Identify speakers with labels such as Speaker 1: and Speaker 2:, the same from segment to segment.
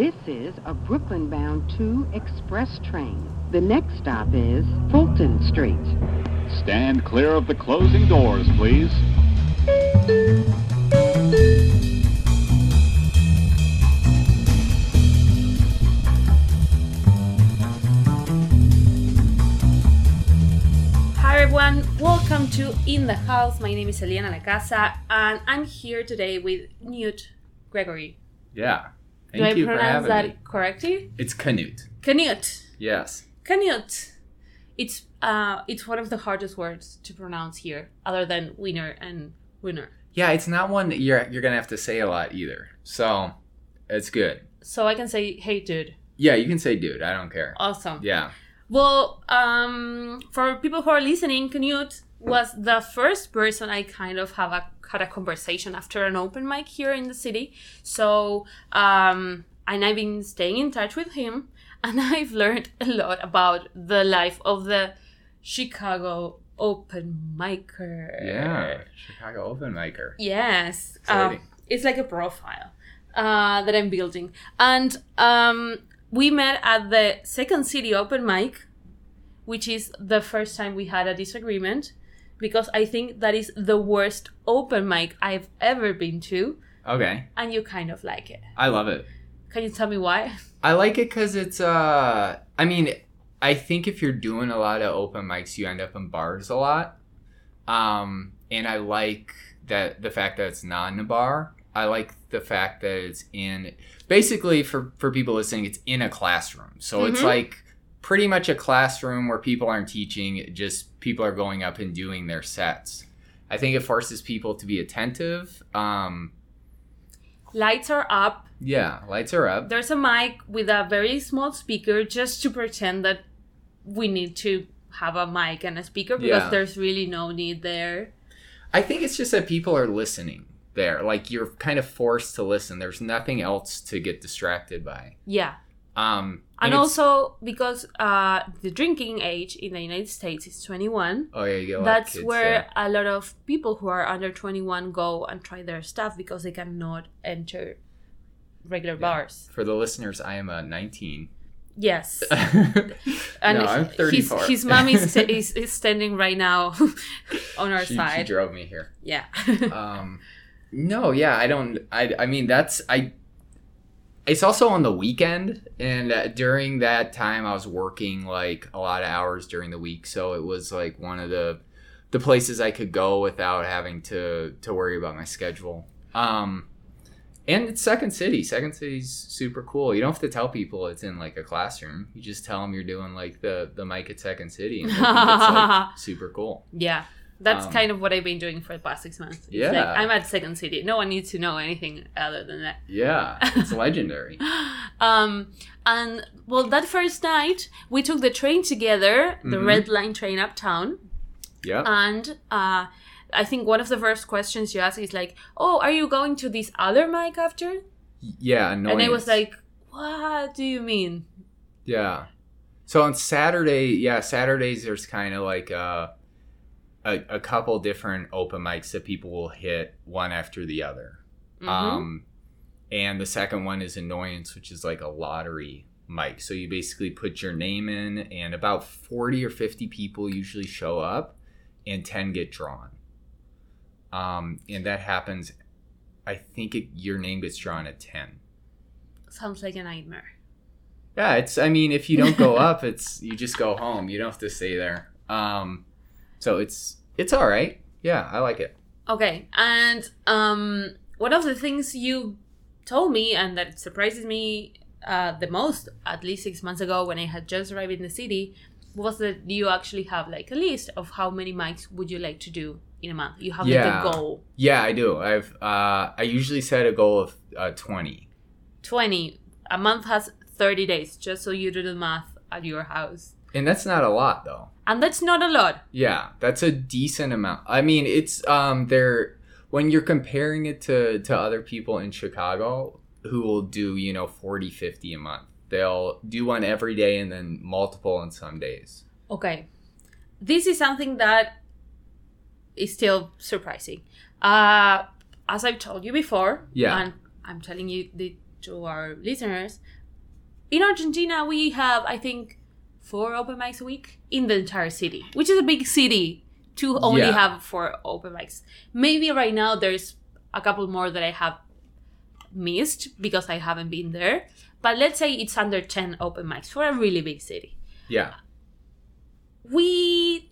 Speaker 1: This is a Brooklyn bound 2 express train. The next stop is Fulton Street.
Speaker 2: Stand clear of the closing doors, please.
Speaker 3: Hi everyone, welcome to In the House. My name is Eliana Lacasa, and I'm here today with Newt Gregory.
Speaker 4: Yeah. Thank
Speaker 3: Do I pronounce that
Speaker 4: me.
Speaker 3: correctly?
Speaker 4: It's Canute.
Speaker 3: Canute.
Speaker 4: Yes.
Speaker 3: Canute. It's uh, it's one of the hardest words to pronounce here, other than winner and winner.
Speaker 4: Yeah, it's not one that you're you're gonna have to say a lot either. So it's good.
Speaker 3: So I can say, "Hey, dude,
Speaker 4: Yeah, you can say dude, I don't care.
Speaker 3: awesome."
Speaker 4: Yeah.
Speaker 3: Well, um, for people who are listening, Canute was the first person I kind of have a had a conversation after an open mic here in the city. So, um, and I've been staying in touch with him, and I've learned a lot about the life of the Chicago open micer.
Speaker 4: Yeah. Chicago open micer.
Speaker 3: Yes. Um, it's like a profile uh, that I'm building. And um, we met at the Second City Open Mic, which is the first time we had a disagreement because I think that is the worst open mic I've ever been to.
Speaker 4: Okay.
Speaker 3: And you kind of like it.
Speaker 4: I love it.
Speaker 3: Can you tell me why?
Speaker 4: I like it because it's uh I mean, I think if you're doing a lot of open mics you end up in bars a lot. Um and I like that the fact that it's not in a bar. I like the fact that it's in basically for for people listening, it's in a classroom. So it's
Speaker 3: Mhm.
Speaker 4: like pretty much a classroom where people aren't teaching, just people are going up and doing their sets. I think it forces people to be attentive. Um
Speaker 3: Lights are up.
Speaker 4: yeah, lights are up.
Speaker 3: There's a mic with a very small speaker just to pretend that we need to have a mic and a speaker because
Speaker 4: Yeah.
Speaker 3: there's really no need there.
Speaker 4: I think it's just that people are listening there. Like you're kind of forced to listen. There's nothing else to get distracted by.
Speaker 3: Yeah.
Speaker 4: Um
Speaker 3: And, also because uh, the drinking age in the United States is 21,
Speaker 4: oh yeah, you get a lot of
Speaker 3: that's
Speaker 4: kids
Speaker 3: where
Speaker 4: there.
Speaker 3: a lot of people who are under 21 go and try their stuff because they cannot enter regular
Speaker 4: Yeah.
Speaker 3: bars.
Speaker 4: For the listeners, I am a 19.
Speaker 3: Yes.
Speaker 4: and no, I'm
Speaker 3: his,
Speaker 4: 34.
Speaker 3: his mom is, is, is standing right now on our
Speaker 4: she, she drove me here.
Speaker 3: yeah.
Speaker 4: Um, no, yeah, I don't. I, I mean, that's I. It's also on the weekend, and uh, during that time, I was working like a lot of hours during the week, so it was like one of the the places I could go without having to to worry about my schedule. Um, and it's Second City. Second City's super cool. You don't have to tell people it's in like a classroom. You just tell them you're doing like the the mic at Second City, and it's like super cool.
Speaker 3: yeah. That's
Speaker 4: Um,
Speaker 3: kind of what I've been doing for the past six months. It's
Speaker 4: Yeah.
Speaker 3: like I'm at Second City. No one needs to know anything other than that.
Speaker 4: Yeah, it's legendary.
Speaker 3: um and well that first night we took the train together the
Speaker 4: Mhm.
Speaker 3: red line train uptown
Speaker 4: Yep.
Speaker 3: and uh i think one of the first questions you ask is like oh are you going to this other mic after
Speaker 4: Yeah, annoyance.
Speaker 3: and i was like what do you mean
Speaker 4: yeah. So on Saturday, yeah, Saturdays there's kind of like a, a a couple different open mics that people will hit one after the other.
Speaker 3: Mhm.
Speaker 4: Um, and the second one is annoyance, which is like a lottery mic. So you basically put your name in, and about forty or fifty people usually show up, and ten get drawn. Um, and that happens. I think it, your name gets drawn at ten.
Speaker 3: sounds like a nightmare
Speaker 4: Yeah, it's. I mean, if you don't go up, it's you just go home. You don't have to stay there. Um, so it's it's all right. Yeah, I like it.
Speaker 3: okay and um one of the things you told me and that surprises me uh, the most at least six months ago when i had just arrived in the city was that you actually have like a list of how many mics would you like to do in a month you have
Speaker 4: Yeah.
Speaker 3: like a goal
Speaker 4: Yeah, I do. I've uh, I usually set a goal of uh, twenty.
Speaker 3: 20 a month has 30 days just so you do the math at your house
Speaker 4: And that's not a lot though.
Speaker 3: And that's not a lot
Speaker 4: Yeah, that's a decent amount. I mean, it's um they're when you're comparing it to to other people in Chicago who will do, you know, 40, 50 a month. They'll do one every day and then multiple on some days.
Speaker 3: okay this is something that is still surprising uh as i've told you before
Speaker 4: Yeah.
Speaker 3: and i'm telling you the to our listeners, in Argentina we have I think four open mics a week in the entire city, which is a big city to only
Speaker 4: Yeah.
Speaker 3: have four open mics. Maybe right now there's a couple more that I have missed because I haven't been there. But let's say it's under 10 open mics for a really big city.
Speaker 4: Yeah.
Speaker 3: We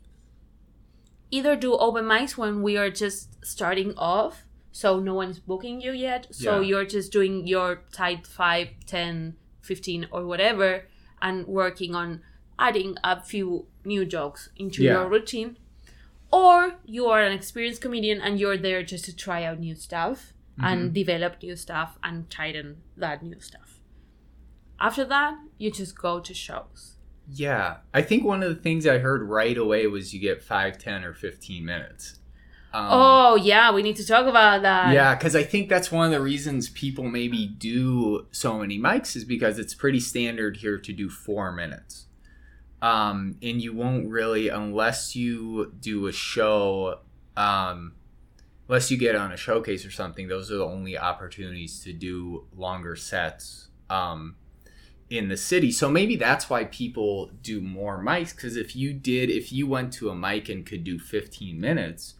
Speaker 3: either do open mics when we are just starting off, so no one's booking you yet. So
Speaker 4: Yeah.
Speaker 3: you're just doing your type 5, 10, 15, or whatever, and working on adding a few new jokes into
Speaker 4: Yeah.
Speaker 3: your routine. Or you are an experienced comedian and you're there just to try out new stuff and develop new stuff and tighten that new stuff. After that, you just go to shows.
Speaker 4: Yeah. I think one of the things I heard right away was you get 5, 10, or 15 minutes. Um,
Speaker 3: oh, yeah, we need to talk about that.
Speaker 4: Yeah, because I think that's one of the reasons people maybe do so many mics is because it's pretty standard here to do four minutes. Um, and you won't really, unless you do a show, um, unless you get on a showcase or something, those are the only opportunities to do longer sets um, in the city. So maybe that's why people do more mics. Because if you did, if you went to a mic and could do 15 minutes,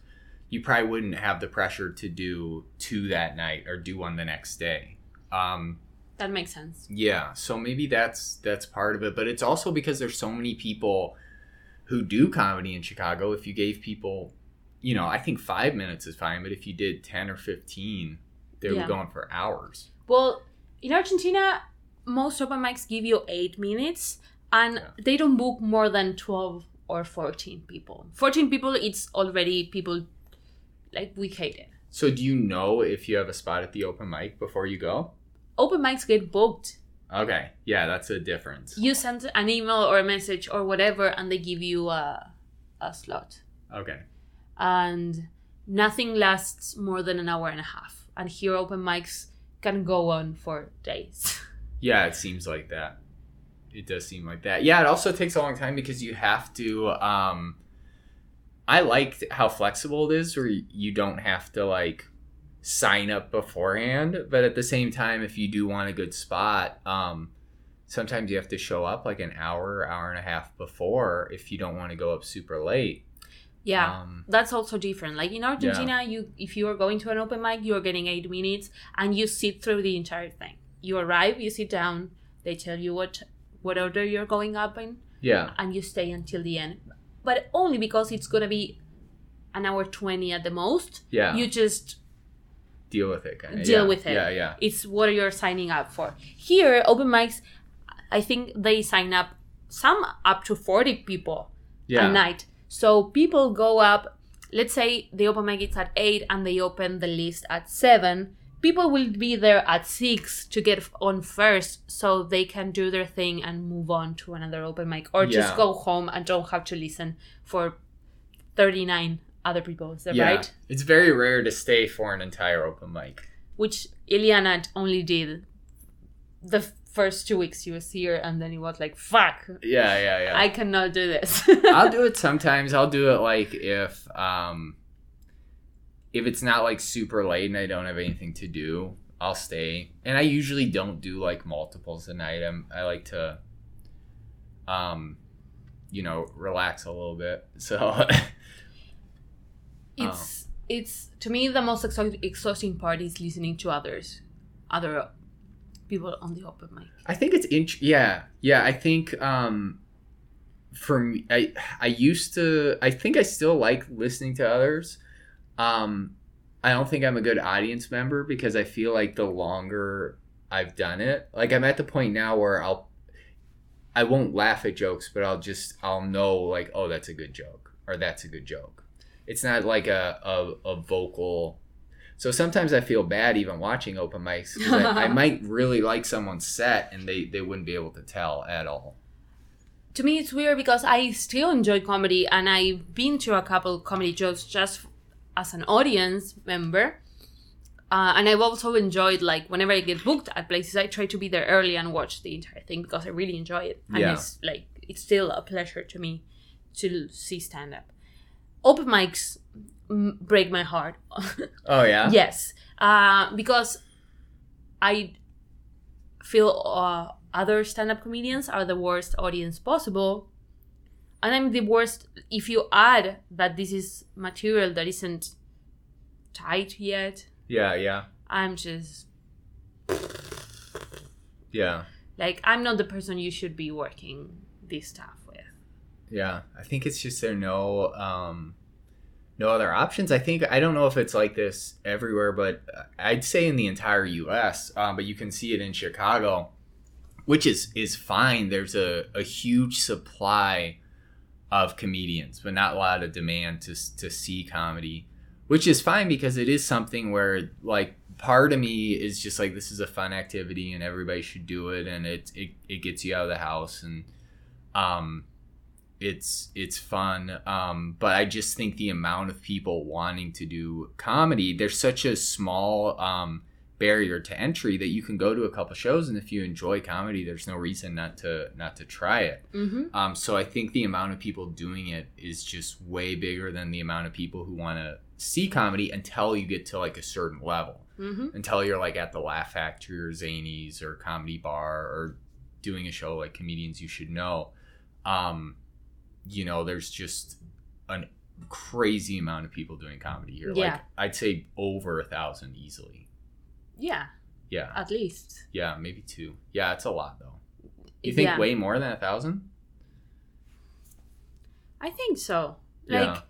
Speaker 4: you probably wouldn't have the pressure to do two that night or do one the next day. Um,
Speaker 3: That makes sense.
Speaker 4: yeah, so maybe that's that's part of it, but it's also because there's so many people who do comedy in Chicago. If you gave people, you know, I think five minutes is fine, but if you did ten or fifteen, they
Speaker 3: Yeah.
Speaker 4: were going for hours.
Speaker 3: Well, in Argentina, most open mics give you eight minutes, and
Speaker 4: Yeah.
Speaker 3: they don't book more than 12 or 14 people. 14 people, it's already people like we hate it.
Speaker 4: So do you know if you have a spot at the open mic before you go?
Speaker 3: Open mics get booked.
Speaker 4: Okay, yeah, that's a difference.
Speaker 3: You send an email or a message or whatever, and they give you a, a slot.
Speaker 4: Okay,
Speaker 3: And nothing lasts more than an hour and a half. And here, open mics can go on for days.
Speaker 4: yeah, it seems like that. It does seem like that. Yeah, it also takes a long time because you have to. um I like how flexible it is, where you don't have to like sign up beforehand. But at the same time, if you do want a good spot, um, sometimes you have to show up like an hour, hour and a half before if you don't want to go up super late.
Speaker 3: yeah.
Speaker 4: Um,
Speaker 3: that's also different. Like in Argentina, you if you are going to an open mic, you are getting eight minutes, and you sit through the entire thing. You arrive, you sit down, they tell you what what order you're going up in,
Speaker 4: yeah,
Speaker 3: and you stay until the end. But only because it's gonna be an hour twenty at the most.
Speaker 4: yeah.
Speaker 3: You just
Speaker 4: deal with it. Kinda.
Speaker 3: deal
Speaker 4: yeah.
Speaker 3: with it.
Speaker 4: Yeah, yeah.
Speaker 3: It's what you're signing up for. Here, open mics, I think they sign up some up to forty people
Speaker 4: Yeah.
Speaker 3: a night. So people go up. Let's say the open mic is at eight and they open the list at seven. People will be there at six to get on first, so they can do their thing and move on to another open mic, or just go home and don't have to listen for thirty nine other people. Is that
Speaker 4: yeah.
Speaker 3: right?
Speaker 4: It's very rare to stay for an entire open mic.
Speaker 3: Which Eliana only did the first two weeks she was here, and then it was like, "Fuck,
Speaker 4: Yeah, yeah, yeah.
Speaker 3: I cannot do this."
Speaker 4: I'll do it sometimes. I'll do it like if um if it's not like super late and I don't have anything to do, I'll stay. And I usually don't do like multiples a night. I'm, I like to um you know, relax a little bit. So
Speaker 3: it's it's to me the most exhausting, exhausting part is listening to others other people on the open mic
Speaker 4: I think it's int- yeah. Yeah, I think um for me I I used to I think I still like listening to others. Um I don't think I'm a good audience member because I feel like the longer I've done it, like I'm at the point now where I'll I won't laugh at jokes, but I'll just I'll know like oh that's a good joke or that's a good joke. It's not like a a, a vocal so sometimes I feel bad even watching open mics I, I might really like someone's set and they, they wouldn't be able to tell at all.
Speaker 3: to me it's weird because i still enjoy comedy and i've been to a couple comedy shows just as an audience member uh, and i've also enjoyed like whenever i get booked at places i try to be there early and watch the entire thing because i really enjoy it and
Speaker 4: Yeah.
Speaker 3: it's like it's still a pleasure to me to see stand up open mics break my heart.
Speaker 4: Oh yeah.
Speaker 3: yes. Uh, because i feel uh, other stand-up comedians are the worst audience possible. And i'm the worst if you add that this is material that isn't tight yet.
Speaker 4: Yeah, yeah,
Speaker 3: i'm just
Speaker 4: yeah,
Speaker 3: like i'm not the person you should be working this stuff
Speaker 4: yeah. I think it's just there are no um, no other options. I think I don't know if it's like this everywhere, but I'd say in the entire U.S. Um, but you can see it in Chicago, which is is fine. There's a, a huge supply of comedians, but not a lot of demand to to see comedy, which is fine because it is something where like part of me is just like this is a fun activity and everybody should do it and it it, it gets you out of the house and um it's it's fun um but i just think the amount of people wanting to do comedy there's such a small um barrier to entry that you can go to a couple shows and if you enjoy comedy there's no reason not to not to try it
Speaker 3: mm-hmm.
Speaker 4: um so i think the amount of people doing it is just way bigger than the amount of people who want to see comedy until you get to like a certain level
Speaker 3: Mm-hmm.
Speaker 4: until you're like at the Laugh Factory or Zanies or Comedy Bar or doing a show like Comedians You Should Know. Um, you know, there's just an crazy amount of people doing comedy here.
Speaker 3: Yeah.
Speaker 4: Like I'd say over a thousand easily.
Speaker 3: yeah
Speaker 4: Yeah.
Speaker 3: at least
Speaker 4: Yeah, maybe two. Yeah, it's a lot though. You think
Speaker 3: yeah.
Speaker 4: way more than a thousand?
Speaker 3: I think so. Like
Speaker 4: Yeah.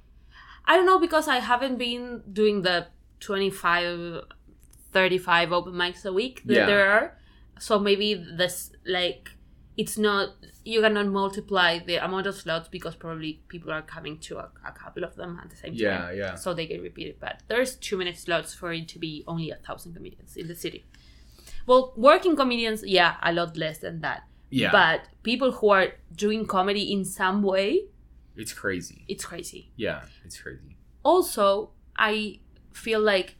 Speaker 3: I don't know because I haven't been doing the 25 35 open mics a week that
Speaker 4: Yeah.
Speaker 3: there are. So maybe this like it's not you cannot multiply the amount of slots because probably people are coming to a, a couple of them at the same time.
Speaker 4: Yeah, yeah.
Speaker 3: So they get repeated, but there's too many slots for it to be only a thousand comedians in the city. Well, working comedians, yeah, a lot less than that.
Speaker 4: Yeah.
Speaker 3: But people who are doing comedy in some way,
Speaker 4: it's crazy.
Speaker 3: it's crazy.
Speaker 4: Yeah, it's crazy.
Speaker 3: Also, I feel like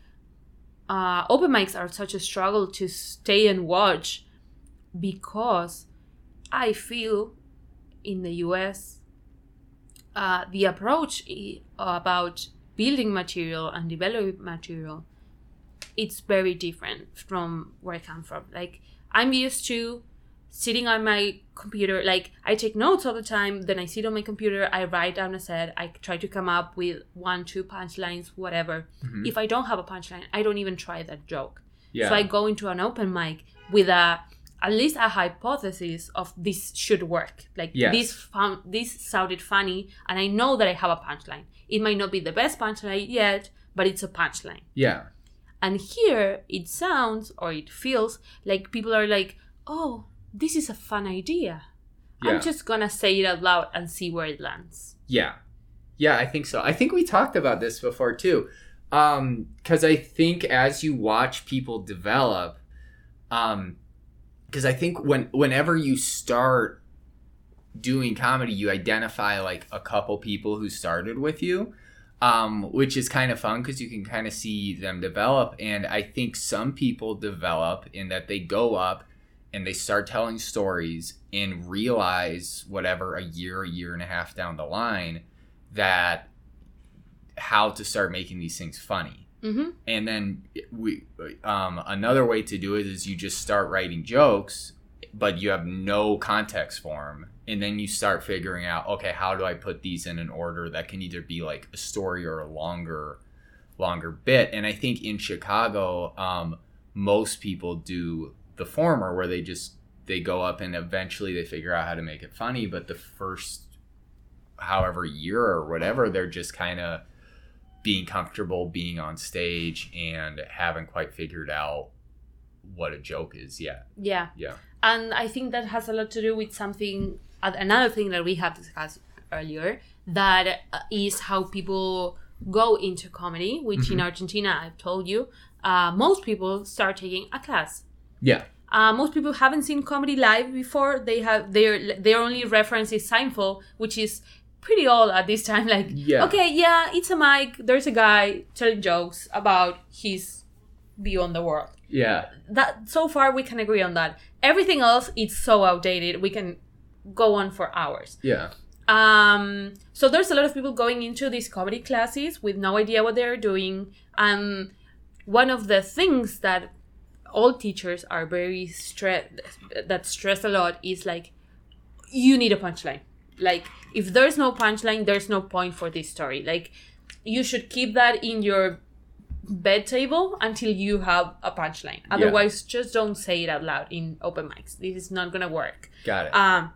Speaker 3: uh, open mics are such a struggle to stay and watch because I feel in the US uh, the approach about building material and developing material it's very different from where I come from. Like I'm used to sitting on my computer like i take notes all the time then i sit on my computer i write down a set i try to come up with one two punchlines whatever
Speaker 4: Mhm.
Speaker 3: if i don't have a punchline i don't even try that joke
Speaker 4: Yeah.
Speaker 3: so i go into an open mic with a at least a hypothesis of this should work like
Speaker 4: Yes.
Speaker 3: this found this sounded funny and i know that i have a punchline it might not be the best punchline yet but it's a punchline
Speaker 4: yeah.
Speaker 3: and here it sounds or it feels like people are like, oh, this is a fun idea.
Speaker 4: Yeah.
Speaker 3: I'm just gonna say it out loud and see where it lands.
Speaker 4: Yeah. Yeah, I think so. I think we talked about this before too. Um, cuz I think as you watch people develop um cuz I think when whenever you start doing comedy, you identify like a couple people who started with you. Um, which is kind of fun because you can kind of see them develop. And I think some people develop in that they go up and they start telling stories and realize whatever a year, a year and a half down the line that how to start making these things funny.
Speaker 3: Mm-hmm.
Speaker 4: And then we um, another way to do it is you just start writing jokes, but you have no context for them, and then you start figuring out okay, how do I put these in an order that can either be like a story or a longer, longer bit. And I think in Chicago, um, most people do the former, where they just they go up and eventually they figure out how to make it funny, but the first however year or whatever, they're just kind of being comfortable being on stage and haven't quite figured out what a joke is yet.
Speaker 3: Yeah.
Speaker 4: Yeah.
Speaker 3: And I think that has a lot to do with something, another thing that we have discussed earlier, that uh, how people go into comedy, which in Argentina, I've told you, uh, most people start taking a class.
Speaker 4: Yeah.
Speaker 3: Uh, most people haven't seen comedy live before. They have their their only reference is Seinfeld, which is pretty old at this time. Like,
Speaker 4: Yeah.
Speaker 3: okay, yeah, it's a mic. There's a guy telling jokes about his view on the world.
Speaker 4: Yeah.
Speaker 3: That so far we can agree on that. Everything else it's so outdated. We can go on for hours.
Speaker 4: Yeah.
Speaker 3: Um, so there's a lot of people going into these comedy classes with no idea what they're doing. And one of the things that all teachers are very stress that stress a lot is like you need a punchline like if there's no punchline there's no point for this story. Like you should keep that in your bed table until you have a punchline. Otherwise just don't say it out loud in open mics. This is not gonna work.
Speaker 4: Got it.
Speaker 3: um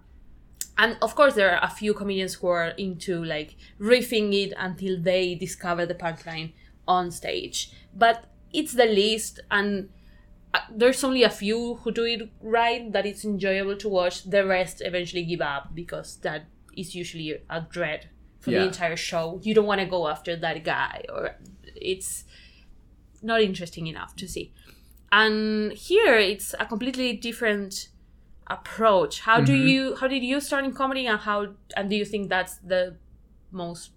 Speaker 3: and of course there are a few comedians who are into like riffing it until they discover the punchline on stage. But it's the least and uh, there's only a few who do it right that it's enjoyable to watch. The rest eventually give up because that is usually a dread for
Speaker 4: Yeah.
Speaker 3: the entire show. You don't want to go after that guy or it's not interesting enough to see. And here it's a completely different approach. How do
Speaker 4: Mhm.
Speaker 3: you how did you start in comedy and how and do you think that's the most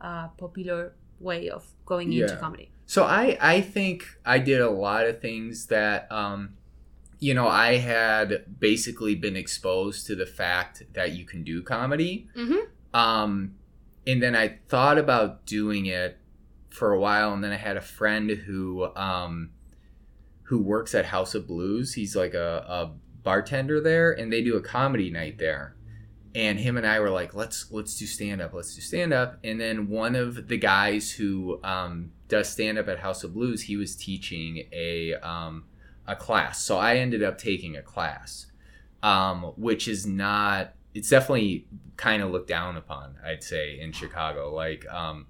Speaker 3: uh, popular way of going into comedy?
Speaker 4: So I I think I did a lot of things that um you know I had basically been exposed to the fact that you can do comedy.
Speaker 3: Mhm.
Speaker 4: Um and then I thought about doing it for a while and then I had a friend who um who works at House of Blues. He's like a, a bartender there and they do a comedy night there. And him and I were like, let's let's do stand up, let's do stand up. And then one of the guys who um, does stand up at House of Blues, he was teaching a um, a class. So I ended up taking a class, um, which is not. It's definitely kind of looked down upon. I'd say in Chicago, like um,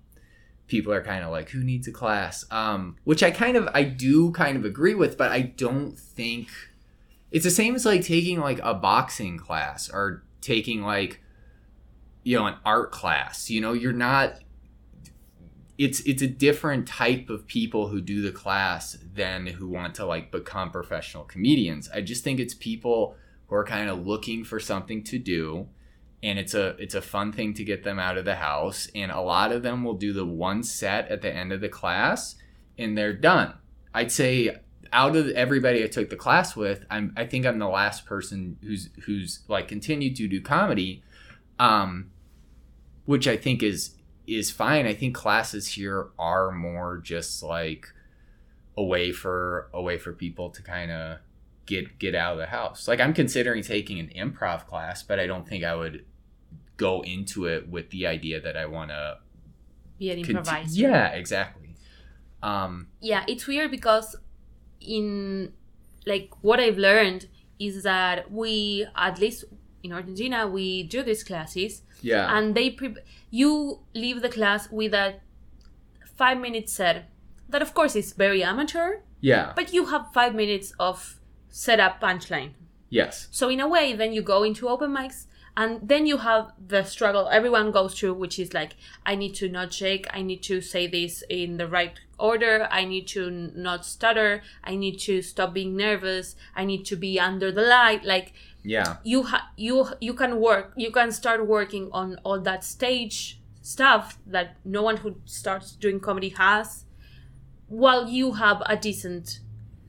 Speaker 4: people are kind of like, who needs a class? Um, which I kind of I do kind of agree with, but I don't think it's the same as like taking like a boxing class or taking like you know an art class you know you're not it's it's a different type of people who do the class than who want to like become professional comedians. I just think it's people who are kind of looking for something to do and it's a it's a fun thing to get them out of the house and a lot of them will do the one set at the end of the class and they're done. I'd say out of everybody I took the class with, I'm I think I'm the last person who's who's like continued to do comedy, um, which I think is is fine. I think classes here are more just like a way for a way for people to kind of get get out of the house. Like I'm considering taking an improv class, but I don't think I would go into it with the idea that I want to
Speaker 3: be an improviser
Speaker 4: Yeah, exactly. Um,
Speaker 3: yeah it's weird because in like what i've learned is that we at least in argentina we do these classes
Speaker 4: yeah,
Speaker 3: and they pre- you leave the class with a five minute set that of course is very amateur.
Speaker 4: Yeah,
Speaker 3: but you have five minutes of setup punchline.
Speaker 4: Yes,
Speaker 3: so in a way then you go into open mics and then you have the struggle everyone goes through which is like i need to not shake. I need to say this in the right order i need to not stutter i need to stop being nervous i need to be under the light like
Speaker 4: yeah.
Speaker 3: you ha- you you can work you can start working on all that stage stuff that no one who starts doing comedy has while you have a decent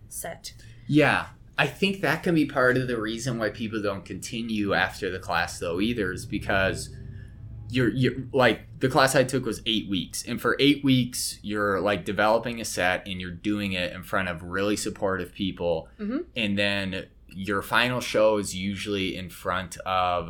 Speaker 3: set
Speaker 4: Yeah, I think that can be part of the reason why people don't continue after the class though either is because you're you're like the class I took was 8 weeks and for 8 weeks you're like developing a set and you're doing it in front of really supportive people
Speaker 3: Mhm.
Speaker 4: and then your final show is usually in front of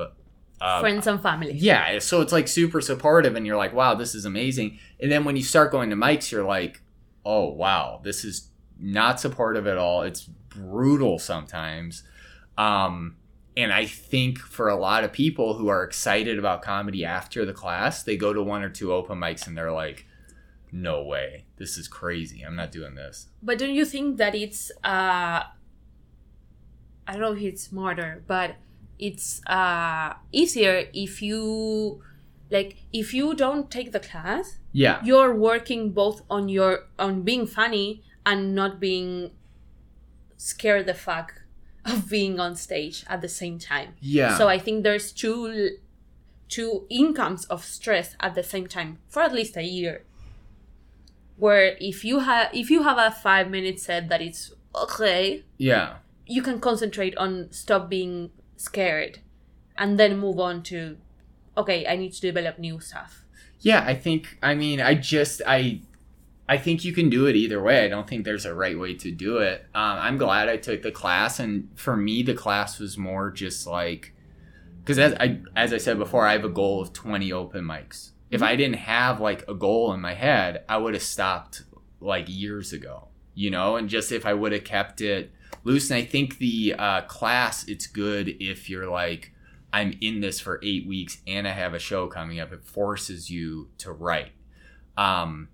Speaker 4: uh,
Speaker 3: friends and family
Speaker 4: yeah, so it's like super supportive, and you're like, wow, this is amazing. And then when you start going to mics, you're like, oh, wow, this is not supportive at all. It's brutal sometimes. Um, and I think for a lot of people who are excited about comedy after the class, they go to one or two open mics and they're like, no way, this is crazy. I'm not doing this.
Speaker 3: But don't you think that it's uh I don't know if it's smarter, but it's uh easier if you like if you don't take the class,
Speaker 4: Yeah.
Speaker 3: you're working both on your on being funny and not being scared the fuck of being on stage at the same time.
Speaker 4: Yeah.
Speaker 3: So I think there's two two incomes of stress at the same time for at least a year. Where if you have if you have a five minute set that it's okay,
Speaker 4: yeah.
Speaker 3: you can concentrate on stop being scared, and then move on to okay, I need to develop new stuff.
Speaker 4: Yeah, I think I mean I just I I think you can do it either way. I don't think there's a right way to do it. Um, I'm glad I took the class, and for me, the class was more just like because as I as I said before, I have a goal of 20 open mics. If I didn't have like a goal in my head, I would have stopped like years ago, you know. And just if I would have kept it loose, and I think the uh, class, it's good if you're like. I'm in this for eight weeks and I have a show coming up. It forces you to write. Um,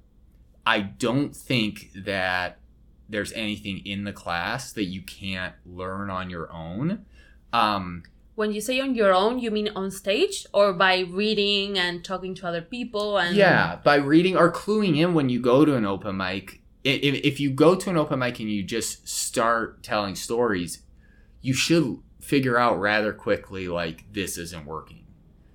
Speaker 4: I don't think that there's anything in the class that you can't learn on your own. Um,
Speaker 3: When you say on your own, you mean on stage or by reading and talking to other people and
Speaker 4: yeah, by reading or cluing in when you go to an open mic. If, if you go to an open mic and you just start telling stories, you should figure out rather quickly like this isn't working.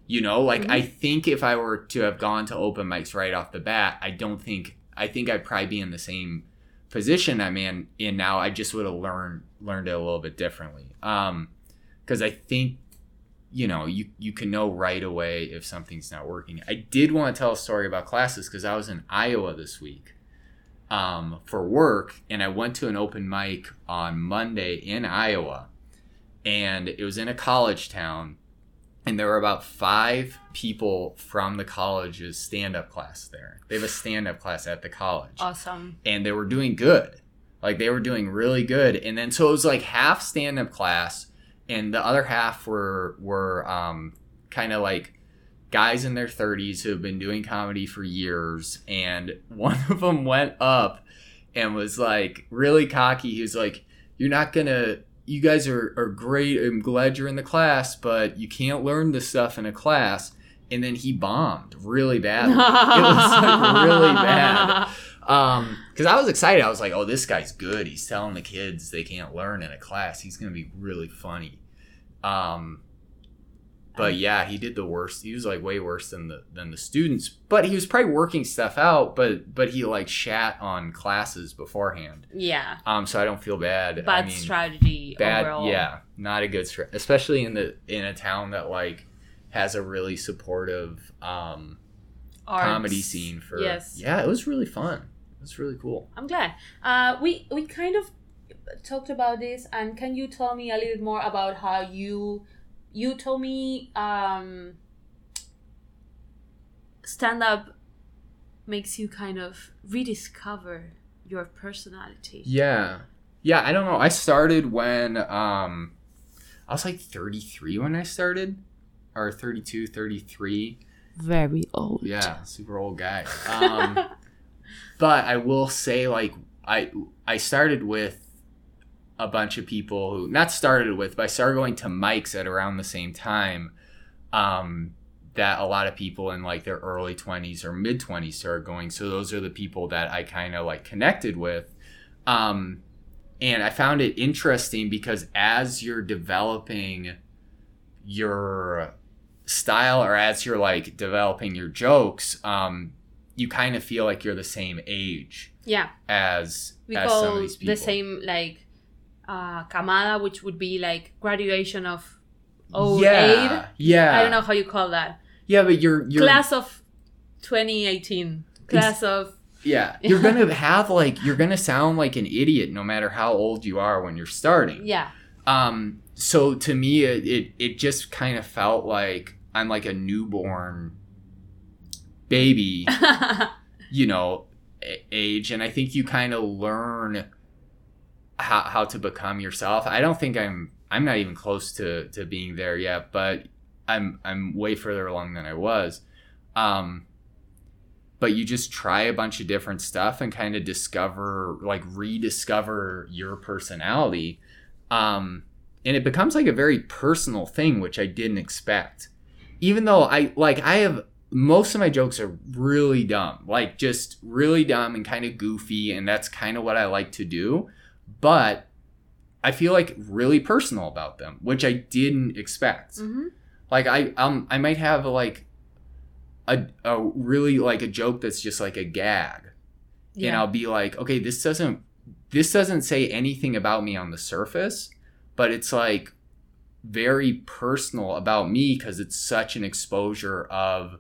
Speaker 4: You know, like I think if I were to have gone to open mics right off the bat, I don't think I think I'd probably be in the same position I'm in in now. I just would have learned learned it a little bit differently. Um, because I think you know you you can know right away if something's not working. I did want to tell a story about classes because I was in Iowa this week um, for work, and I went to an open mic on Monday in Iowa, and it was in a college town, and there were about five people from the college's stand-up class there. They have a stand-up class at the college
Speaker 3: Awesome.
Speaker 4: and they were doing good. Like they were doing really good. And then so it was like half stand up class and the other half were were um kind of like guys in their 30s who have been doing comedy for years and one of them went up and was like really cocky. He was like, "You're not going to you guys are, are great. I'm glad you're in the class, but you can't learn this stuff in a class." And then he bombed really bad. it was like really bad um because i was excited i was like oh this guy's good he's telling the kids they can't learn in a class he's gonna be really funny um but yeah he did the worst he was like way worse than the than the students but he was probably working stuff out but but he like shat on classes beforehand
Speaker 3: Yeah.
Speaker 4: um so i don't feel bad
Speaker 3: Bad
Speaker 4: I mean,
Speaker 3: strategy
Speaker 4: bad
Speaker 3: overall.
Speaker 4: yeah not a good strat especially in the in a town that like has a really supportive um
Speaker 3: Arts.
Speaker 4: comedy scene for
Speaker 3: Yes.
Speaker 4: yeah it was really fun it was really cool
Speaker 3: I'm glad. Uh, we we kind of talked about this, and can you tell me a little bit more about how you you told me um, stand up makes you kind of rediscover your personality.
Speaker 4: Yeah. Yeah, I don't know. I started when um I was like 33 when I started or 32, 33.
Speaker 3: Very old.
Speaker 4: Yeah, super old guy. Um but I will say like I I started with a bunch of people who not started with, but I started going to mics at around the same time. Um that a lot of people in like their early 20s or mid 20s started going. So those are the people that I kind of like connected with. Um and I found it interesting because as you're developing your style or as you're like developing your jokes, um, you kind of feel like you're the same age
Speaker 3: Yeah,
Speaker 4: as
Speaker 3: we
Speaker 4: as some of
Speaker 3: call
Speaker 4: these people.
Speaker 3: the same like uh, camada, which would be like graduation of oh
Speaker 4: yeah, yeah.
Speaker 3: I don't know how you call that.
Speaker 4: Yeah, but you're you're
Speaker 3: Class of 2018. Class of
Speaker 4: yeah you're gonna have like you're gonna sound like an idiot no matter how old you are when you're starting.
Speaker 3: yeah.
Speaker 4: Um, so to me, it, it, it just kind of felt like I'm like a newborn baby, you know, age. And I think you kind of learn how, how to become yourself. I don't think I'm, I'm not even close to, to being there yet, but I'm, I'm way further along than I was. Um, but you just try a bunch of different stuff and kind of discover, like rediscover your personality um, and it becomes like a very personal thing which i didn't expect even though i like i have most of my jokes are really dumb like just really dumb and kind of goofy and that's kind of what i like to do but i feel like really personal about them which i didn't expect
Speaker 3: hmm
Speaker 4: like i um i might have like a, a really like a joke that's just like a gag and I'll be like, okay, this doesn't this doesn't say anything about me on the surface, but it's like very personal about me because it's such an exposure of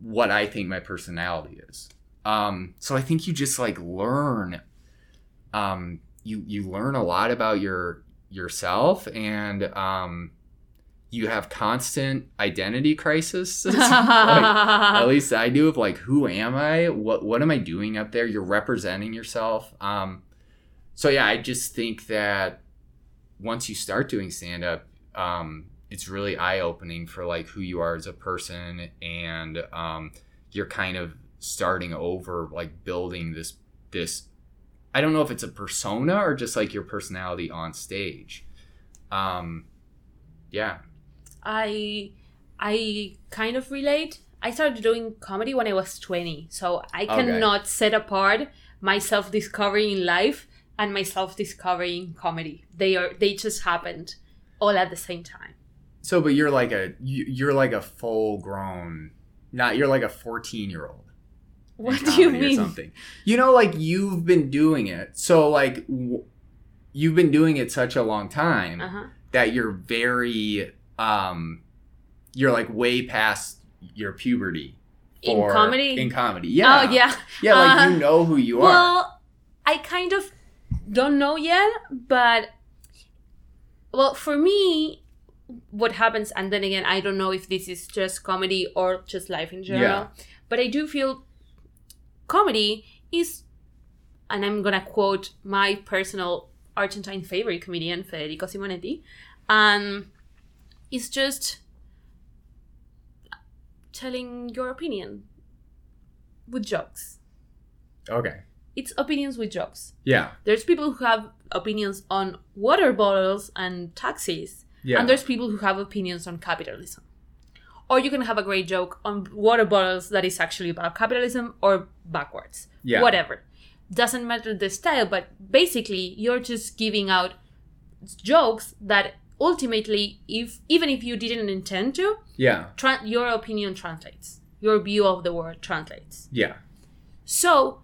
Speaker 4: what I think my personality is. Um, so I think you just like learn. Um, you you learn a lot about your yourself, and um, you have constant identity crisis. like, at least I do of like who am I? What what am I doing up there? You're representing yourself. Um, so yeah, I just think that once you start doing stand up, um, it's really eye opening for like who you are as a person, and um, you're kind of starting over, like building this this. I don't know if it's a persona or just like your personality on stage. Um, yeah,
Speaker 3: I I kind of relate. I started doing comedy when I was 20, so I
Speaker 4: Okay.
Speaker 3: cannot set apart my self discovery in life and my self discovery in comedy. They are they just happened all at the same time.
Speaker 4: So, but you're like a you- you're like a full grown, not you're like a fourteen year old.
Speaker 3: What do you mean?
Speaker 4: something. You know, like you've been doing it. So, like w- you've been doing it such a long time
Speaker 3: Uh-huh.
Speaker 4: that you're very um, you're like way past your puberty.
Speaker 3: In comedy?
Speaker 4: In comedy, yeah,
Speaker 3: Oh yeah.
Speaker 4: yeah. Like
Speaker 3: Uh,
Speaker 4: you know who you are.
Speaker 3: Well, I kind of don't know yet, but well, for me, what happens, and then again, I don't know if this is just comedy or just life in general, but I do feel comedy is, and I'm gonna quote my personal Argentine favorite comedian, Federico Simonetti, um, and it's just telling your opinion with jokes.
Speaker 4: Okay.
Speaker 3: It's opinions with jokes.
Speaker 4: Yeah.
Speaker 3: There's people who have opinions on water bottles and taxis,
Speaker 4: Yeah.
Speaker 3: and there's people who have opinions on capitalism. Or you can have a great joke on water bottles that is actually about capitalism or backwards.
Speaker 4: Yeah.
Speaker 3: Whatever. Doesn't matter the style, but basically you're just giving out jokes that ultimately if even if you didn't intend to,
Speaker 4: yeah.
Speaker 3: tra- your opinion translates. Your view of the world translates.
Speaker 4: Yeah.
Speaker 3: So,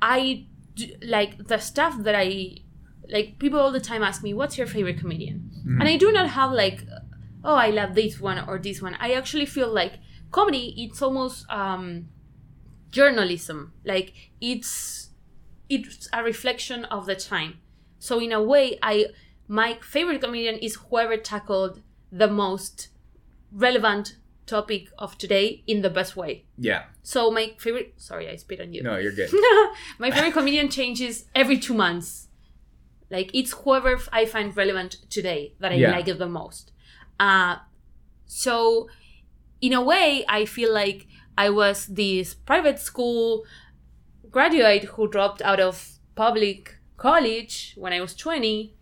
Speaker 3: I d- like the stuff that I like. People all the time ask me, "What's your favorite comedian?"
Speaker 4: Mhm.
Speaker 3: And I do not have like, "Oh, I love this one or this one." I actually feel like comedy. It's almost um, journalism. Like it's it's a reflection of the time. So in a way, I my favorite comedian is whoever tackled the most relevant topic of today in the best way.
Speaker 4: Yeah.
Speaker 3: So my favorite sorry, I spit on you.
Speaker 4: No, you're good.
Speaker 3: my favorite comedian changes every two months. Like it's whoever I find relevant today that I
Speaker 4: Yeah.
Speaker 3: like it the most. Uh, so in a way, I feel like I was this private school graduate who dropped out of public college when I was 20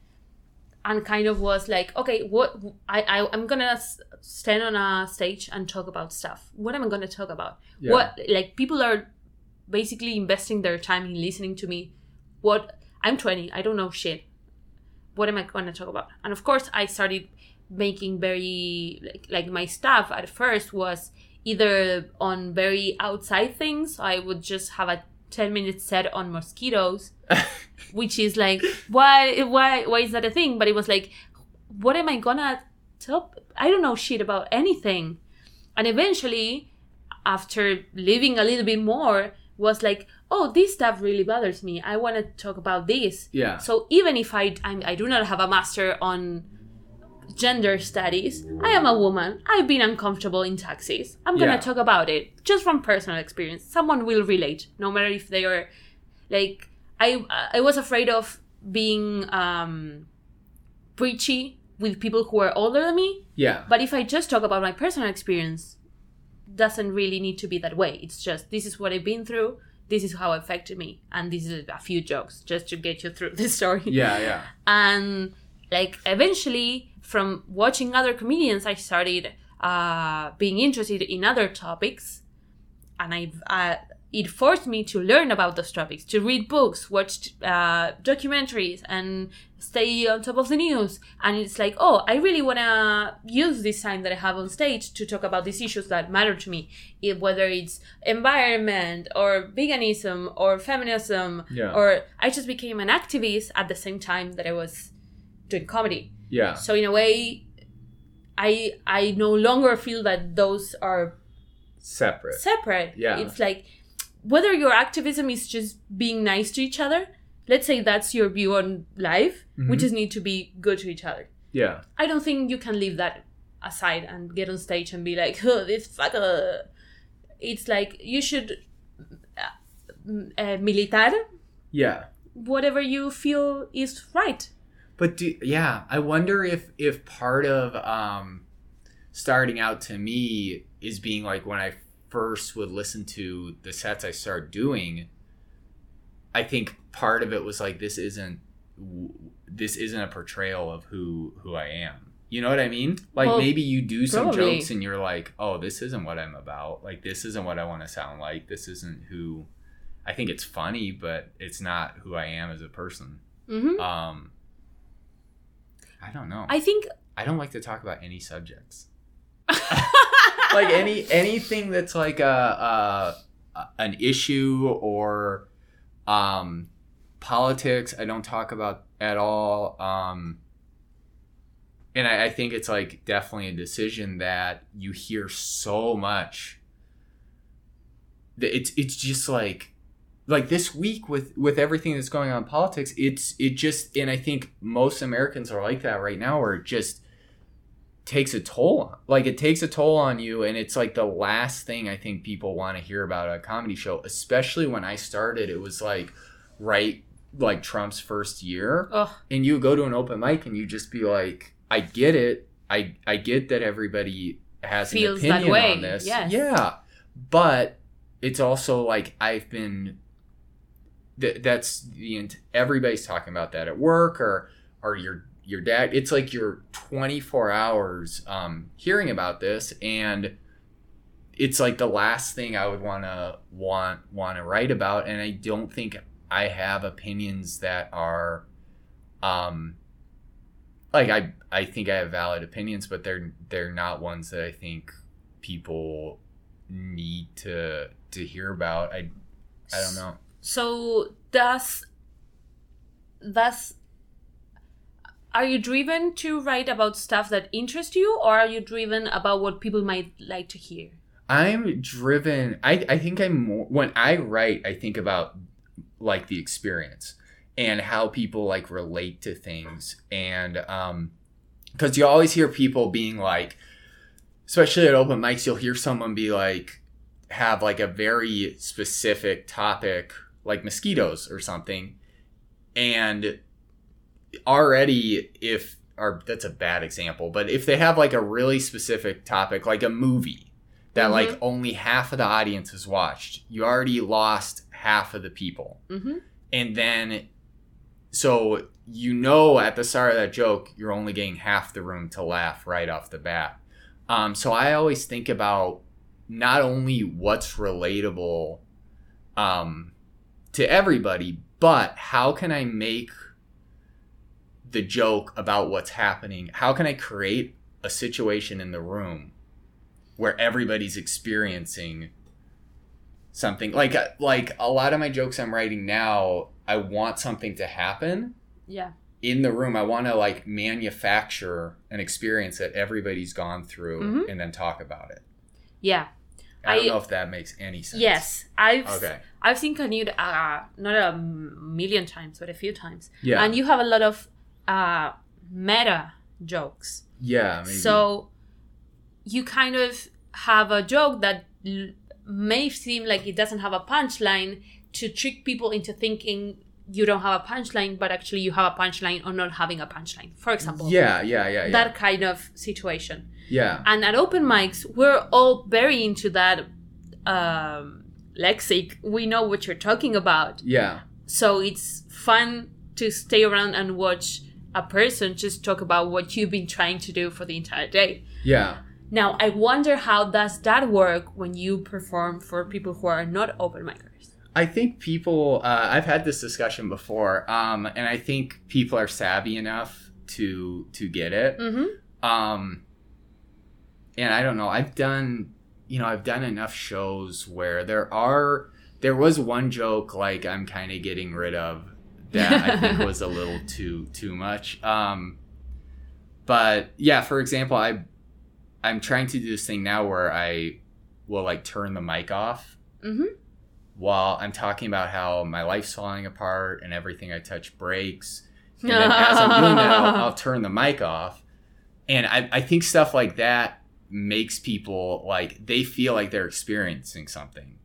Speaker 3: and kind of was like, okay, what I, I I'm gonna stand on a stage and talk about stuff. What am I gonna talk about?
Speaker 4: Yeah.
Speaker 3: What like people are basically investing their time in listening to me. What I'm 20, I don't know shit. What am I gonna talk about? And of course, I started making very like like my stuff at first was either on very outside things. I would just have a 10 minute set on mosquitoes which is like why why why is that a thing? But it was like what am i gonna tell i don't know shit about anything. And eventually after living a little bit more was like oh this stuff really bothers me. I want to talk about this.
Speaker 4: Yeah.
Speaker 3: so even if I, I'm, I do not have a master on gender studies i am a woman i've been uncomfortable in taxis i'm gonna
Speaker 4: Yeah.
Speaker 3: talk about it just from personal experience someone will relate no matter if they are like i i was afraid of being um preachy with people who are older than me
Speaker 4: Yeah.
Speaker 3: but if i just talk about my personal experience doesn't really need to be that way it's just this is what i've been through this is how it affected me and this is a few jokes just to get you through the story
Speaker 4: Yeah. Yeah.
Speaker 3: and like eventually from watching other comedians i started uh, being interested in other topics. And i uh, it forced me to learn about those topics to read books watch uh, documentaries and stay on top of the news. And it's like oh i really want to use this time that i have on stage to talk about these issues that matter to me. If, whether it's environment or veganism or feminism
Speaker 4: Yeah.
Speaker 3: or i just became an activist at the same time that i was doing comedy
Speaker 4: Yeah.
Speaker 3: so in a way i i no longer feel that those are
Speaker 4: Separate.
Speaker 3: separate
Speaker 4: Yeah.
Speaker 3: it's like whether your activism is just being nice to each other let's say that's your view on life we
Speaker 4: Mhm.
Speaker 3: just need to be good to each other
Speaker 4: Yeah.
Speaker 3: i don't think you can leave that aside and get on stage and be like oh, this fucker it's like you should uh, uh, militar
Speaker 4: Yeah.
Speaker 3: whatever you feel is right
Speaker 4: But do yeah, I wonder if if part of um starting out to me is being like when I first would listen to the sets I started doing, I think part of it was like this isn't this isn't a portrayal of who who I am. You know what I mean? Like
Speaker 3: Well,
Speaker 4: maybe you do some
Speaker 3: probably.
Speaker 4: jokes and you're like, "Oh, this isn't what I'm about. Like this isn't what I want to sound like. This isn't who I think it's funny, but it's not who I am as a person."
Speaker 3: hmm
Speaker 4: Um, I don't know.
Speaker 3: i think
Speaker 4: I don't like to talk about any subjects. like any anything that's like a, a an issue or um politics I don't talk about at all. Um and I, I think it's like definitely a decision that you hear so much that it's it's just like like this week with with everything that's going on in politics it's it just and i think most americans are like that right now where it just takes a toll on like it takes a toll on you and it's like the last thing i think people want to hear about a comedy show especially when i started it was like right like trump's first year.
Speaker 3: Oh
Speaker 4: and you go to an open mic and you just be like i get it. I i get that everybody has
Speaker 3: Feels
Speaker 4: an opinion on this.
Speaker 3: Yes.
Speaker 4: yeah. But it's also like i've been th- that's the everybody's talking about that at work or or your your dad. It's like you're 24 hours um hearing about this and it's like the last thing i would want to want want to write about. And i don't think i have opinions that are um like i i think i have valid opinions but they're they're not ones that i think people need to to hear about. I i don't know
Speaker 3: So does does are you driven to write about stuff that interests you or are you driven about what people might like to hear?
Speaker 4: I'm driven. I, I think I'm more when I write. I think about like the experience and how people like relate to things, and um, because you always hear people being like, especially at open mics, you'll hear someone be like, have like a very specific topic, like mosquitoes or something, and already if or that's a bad example, but if they have like a really specific topic, like a movie that
Speaker 3: Mhm.
Speaker 4: like only half of the audience has watched, you already lost half of the people.
Speaker 3: Mm-hmm.
Speaker 4: And then so you know at the start of that joke, you're only getting half the room to laugh right off the bat. Um, so I always think about not only what's relatable um, to everybody, but how can I make the joke about what's happening? How can I create a situation in the room where everybody's experiencing something like like a lot of my jokes I'm writing now, I want something to happen
Speaker 3: Yeah.
Speaker 4: in the room. I want to like manufacture an experience that everybody's gone through
Speaker 3: Mhm.
Speaker 4: and then talk about it.
Speaker 3: Yeah.
Speaker 4: I don't
Speaker 3: I-
Speaker 4: know if that makes any sense.
Speaker 3: Yes. I've
Speaker 4: Okay.
Speaker 3: I've seen Canute uh not a million times, but a few times.
Speaker 4: Yeah.
Speaker 3: And you have a lot of uh meta jokes.
Speaker 4: yeah. Maybe.
Speaker 3: So you kind of have a joke that l- may seem like it doesn't have a punchline to trick people into thinking you don't have a punchline, but actually you have a punchline or not having a punchline. For example,
Speaker 4: Yeah. Yeah. Yeah. Yeah.
Speaker 3: that kind of situation.
Speaker 4: Yeah.
Speaker 3: And at open mics, we're all very into that um, lexic. We know what you're talking about.
Speaker 4: Yeah.
Speaker 3: So it's fun to stay around and watch a person just talk about what you've been trying to do for the entire day.
Speaker 4: Yeah.
Speaker 3: Now, I wonder how does that work when you perform for people who are not open micers?
Speaker 4: I think people. Uh, I've had this discussion before, um, and I think people are savvy enough to to get it.
Speaker 3: Mm-hmm.
Speaker 4: Um, and I don't know. I've done, you know, I've done enough shows where there are. There was one joke like I'm kind of getting rid of that I think was a little too too much. Um, but yeah, for example, I I'm trying to do this thing now where I will like turn the mic off
Speaker 3: Mm-hmm.
Speaker 4: while I'm talking about how my life's falling apart and everything I touch breaks. And then as I'm doing that, I'll, I'll turn the mic off. And I, I think stuff like that makes people like they feel like they're experiencing something.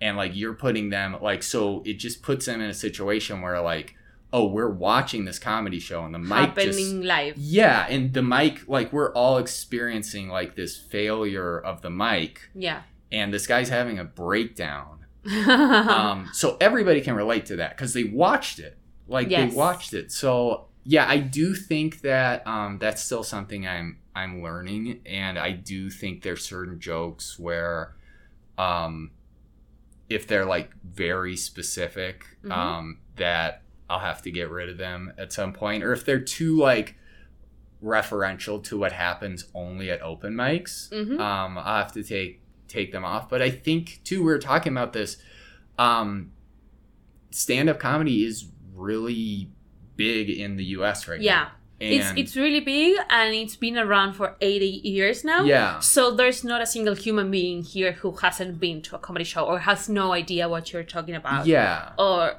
Speaker 4: And like you're putting them like so it just puts them in a situation where like, oh, we're watching this comedy show and the mic
Speaker 3: happening
Speaker 4: just
Speaker 3: live.
Speaker 4: yeah, and the mic, like we're all experiencing like this failure of the mic,
Speaker 3: Yeah.
Speaker 4: and this guy's having a breakdown. Um, so everybody can relate to that because they watched it, like
Speaker 3: Yes.
Speaker 4: they watched it. So yeah, I do think that um, that's still something I'm I'm learning, and I do think there's certain jokes where, um, if they're like very specific,
Speaker 3: Mhm.
Speaker 4: um, that I'll have to get rid of them at some point, or if they're too like referential to what happens only at open mics,
Speaker 3: Mhm.
Speaker 4: um, I'll have to take take them off. But I think too, we were talking about this. Um, stand up comedy is really big in the U.S. right now.
Speaker 3: Yeah.
Speaker 4: now.
Speaker 3: It's it's really big and it's been around for 80 years now.
Speaker 4: yeah,
Speaker 3: So there's not a single human being here who hasn't been to a comedy show or has no idea what you're talking about.
Speaker 4: yeah,
Speaker 3: Or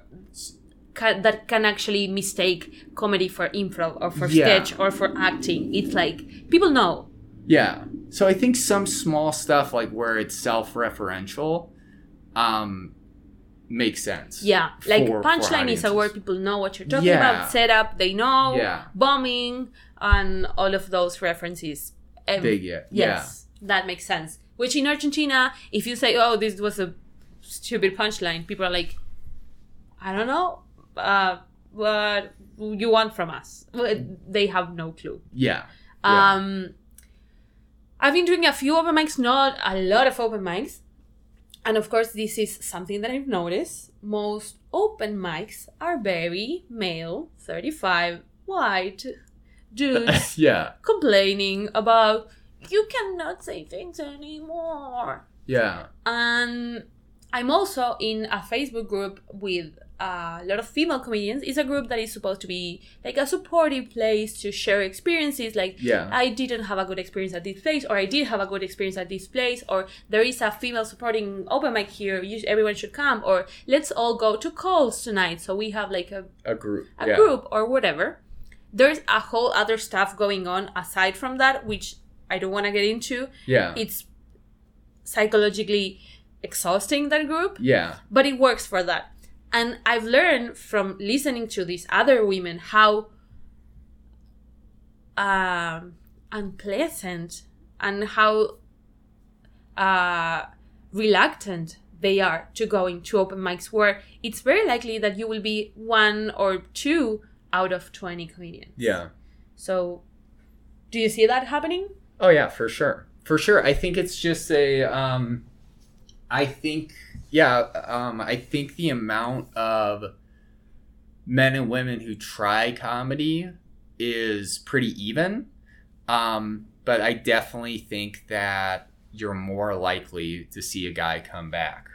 Speaker 3: ca- that can actually mistake comedy for improv or for
Speaker 4: Yeah.
Speaker 3: sketch or for acting. It's like people know.
Speaker 4: yeah. So I think some small stuff like where it's self-referential, um, makes sense.
Speaker 3: Yeah. Like
Speaker 4: for- for
Speaker 3: punchline is a word people know what you're talking
Speaker 4: Yeah.
Speaker 3: about. Setup, they know.
Speaker 4: Yeah.
Speaker 3: Bombing and all of those references. Ev-
Speaker 4: They get
Speaker 3: Yes, that makes sense. Which in Argentina, if you say, "Oh, this was a stupid punchline," people are like, "I don't know, uh, what you want from us?" They have no clue.
Speaker 4: yeah, yeah.
Speaker 3: Um, I've been doing a few open mics, not a lot of open mics, and of course, this is something that I've noticed. Most open mics are very male, thirty-five, white dudes
Speaker 4: yeah,
Speaker 3: complaining about you cannot say things anymore.
Speaker 4: yeah,
Speaker 3: And I'm also in a Facebook group with a lot of female comedians. It's a group that is supposed to be like a supportive place to share experiences. Like,
Speaker 4: yeah,
Speaker 3: I didn't have a good experience at this place, or I did have a good experience at this place, or there is a female supporting open mic here. You, everyone should come, or let's all go to Cole's tonight. So we have like a
Speaker 4: a group,
Speaker 3: a
Speaker 4: yeah.
Speaker 3: group or whatever. There's a whole other stuff going on aside from that, which I don't want to get into.
Speaker 4: yeah,
Speaker 3: It's psychologically exhausting that group,
Speaker 4: yeah,
Speaker 3: but it works for that. And I've learned from listening to these other women how um, unpleasant and how uh, reluctant they are to going to open mics where it's very likely that you will be one or two out of 20 comedians.
Speaker 4: yeah.
Speaker 3: So, do you see that happening?
Speaker 4: Oh yeah, for sure. For sure. I think it's just a um I think yeah, um I think the amount of men and women who try comedy is pretty even. Um but I definitely think that you're more likely to see a guy come back.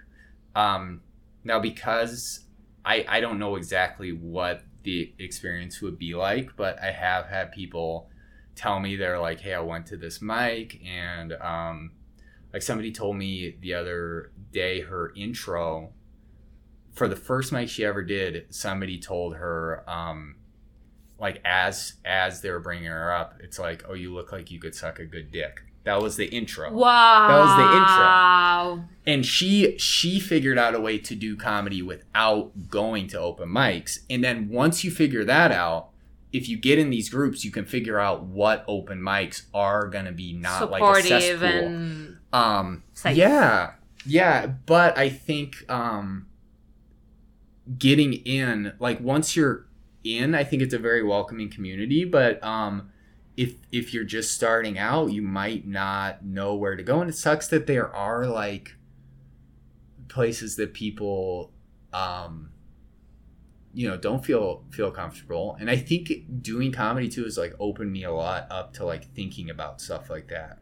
Speaker 4: Um now because I I don't know exactly what the experience would be like, but I have had people tell me they're like, hey, I went to this mic and um, like somebody told me the other day her intro for the first mic she ever did. Somebody told her um, like as as they were bringing her up, it's like, oh, you look like you could suck a good dick. That was the intro.
Speaker 3: Wow.
Speaker 4: That was the intro.
Speaker 3: Wow.
Speaker 4: and she she figured out a way to do comedy without going to open mics and then once you figure that out if you get in these groups you can figure out what open mics are going to be not like a
Speaker 3: Supportive
Speaker 4: cesspool
Speaker 3: and
Speaker 4: um yeah yeah but i think um getting in like once you're in i think it's a very welcoming community but um if if you're just starting out you might not know where to go and it sucks that there are like places that people um you know don't feel feel comfortable and i think doing comedy too has like opened me a lot up to like thinking about stuff like that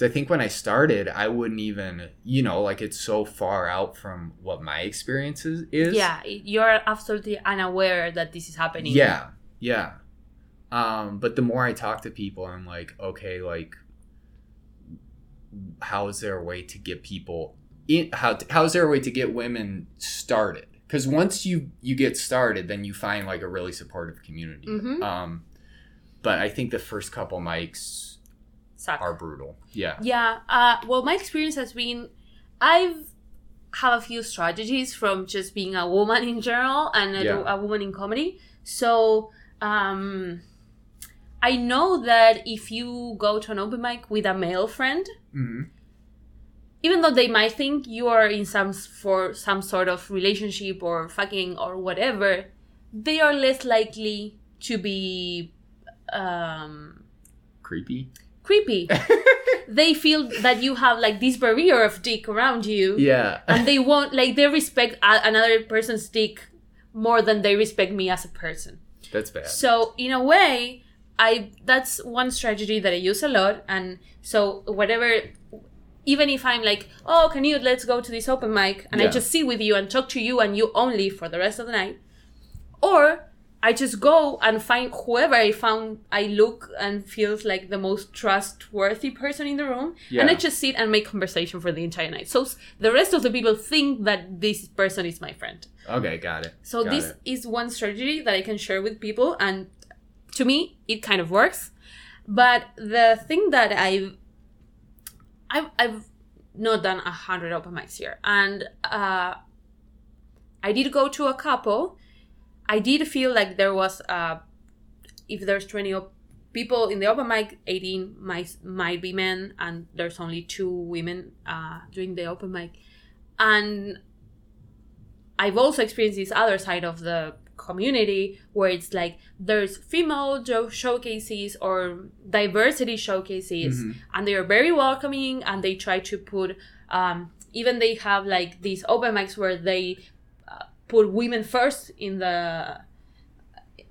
Speaker 4: so I think when I started, I wouldn't even, you know, like it's so far out from what my experience is. is.
Speaker 3: Yeah, you're absolutely unaware that this is happening.
Speaker 4: Yeah. Yeah. Um, but the more I talk to people, I'm like, okay, like, how is there a way to get people in, how how's there a way to get women started? Because once you you get started, then you find like a really supportive community.
Speaker 3: Mhm.
Speaker 4: Um, but I think the first couple mics
Speaker 3: Suck.
Speaker 4: are brutal. Yeah.
Speaker 3: Yeah. Uh, well, my experience has been, I've have a few strategies from just being a woman in general and a,
Speaker 4: Yeah.
Speaker 3: a woman in comedy. So um, I know that if you go to an open mic with a male friend,
Speaker 4: hmm
Speaker 3: even though they might think you are in some for some sort of relationship or fucking or whatever, they are less likely to be um,
Speaker 4: Creepy.
Speaker 3: creepy. they feel that you have like this barrier of dick around you
Speaker 4: Yeah.
Speaker 3: and they won't like they respect a- another person's dick more than they respect me as a person
Speaker 4: That's bad.
Speaker 3: so in a way i that's one strategy that i use a lot and so whatever even if i'm like oh can you let's go to this open mic and i just sit with you and talk to you and you only for the rest of the night or i just go and find whoever i found i look and feels like the most trustworthy person in the room and i just sit and make conversation for the entire night so the rest of the people think that this person is my friend
Speaker 4: Okay, got it.
Speaker 3: so
Speaker 4: Got
Speaker 3: this
Speaker 4: it.
Speaker 3: is one strategy that I can share with people, and to me, it kind of works. But the thing that I've I've, I've not done a hundred open mics here, and uh, I did go to a couple. I did feel like there was uh, if there's twenty op- people in the open mic, eighteen might might be men, and there's only two women uh, doing the open mic, and I've also experienced this other side of the community where it's like there's female jo- showcases or diversity showcases
Speaker 4: Mhm.
Speaker 3: and they are very welcoming and they try to put um, even they have like these open mics where they uh, put women first in the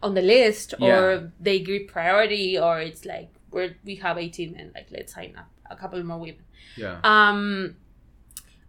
Speaker 3: on the list
Speaker 4: Yeah.
Speaker 3: or they give priority or it's like where we have 18 men like let's sign up a couple more women
Speaker 4: Yeah.
Speaker 3: um,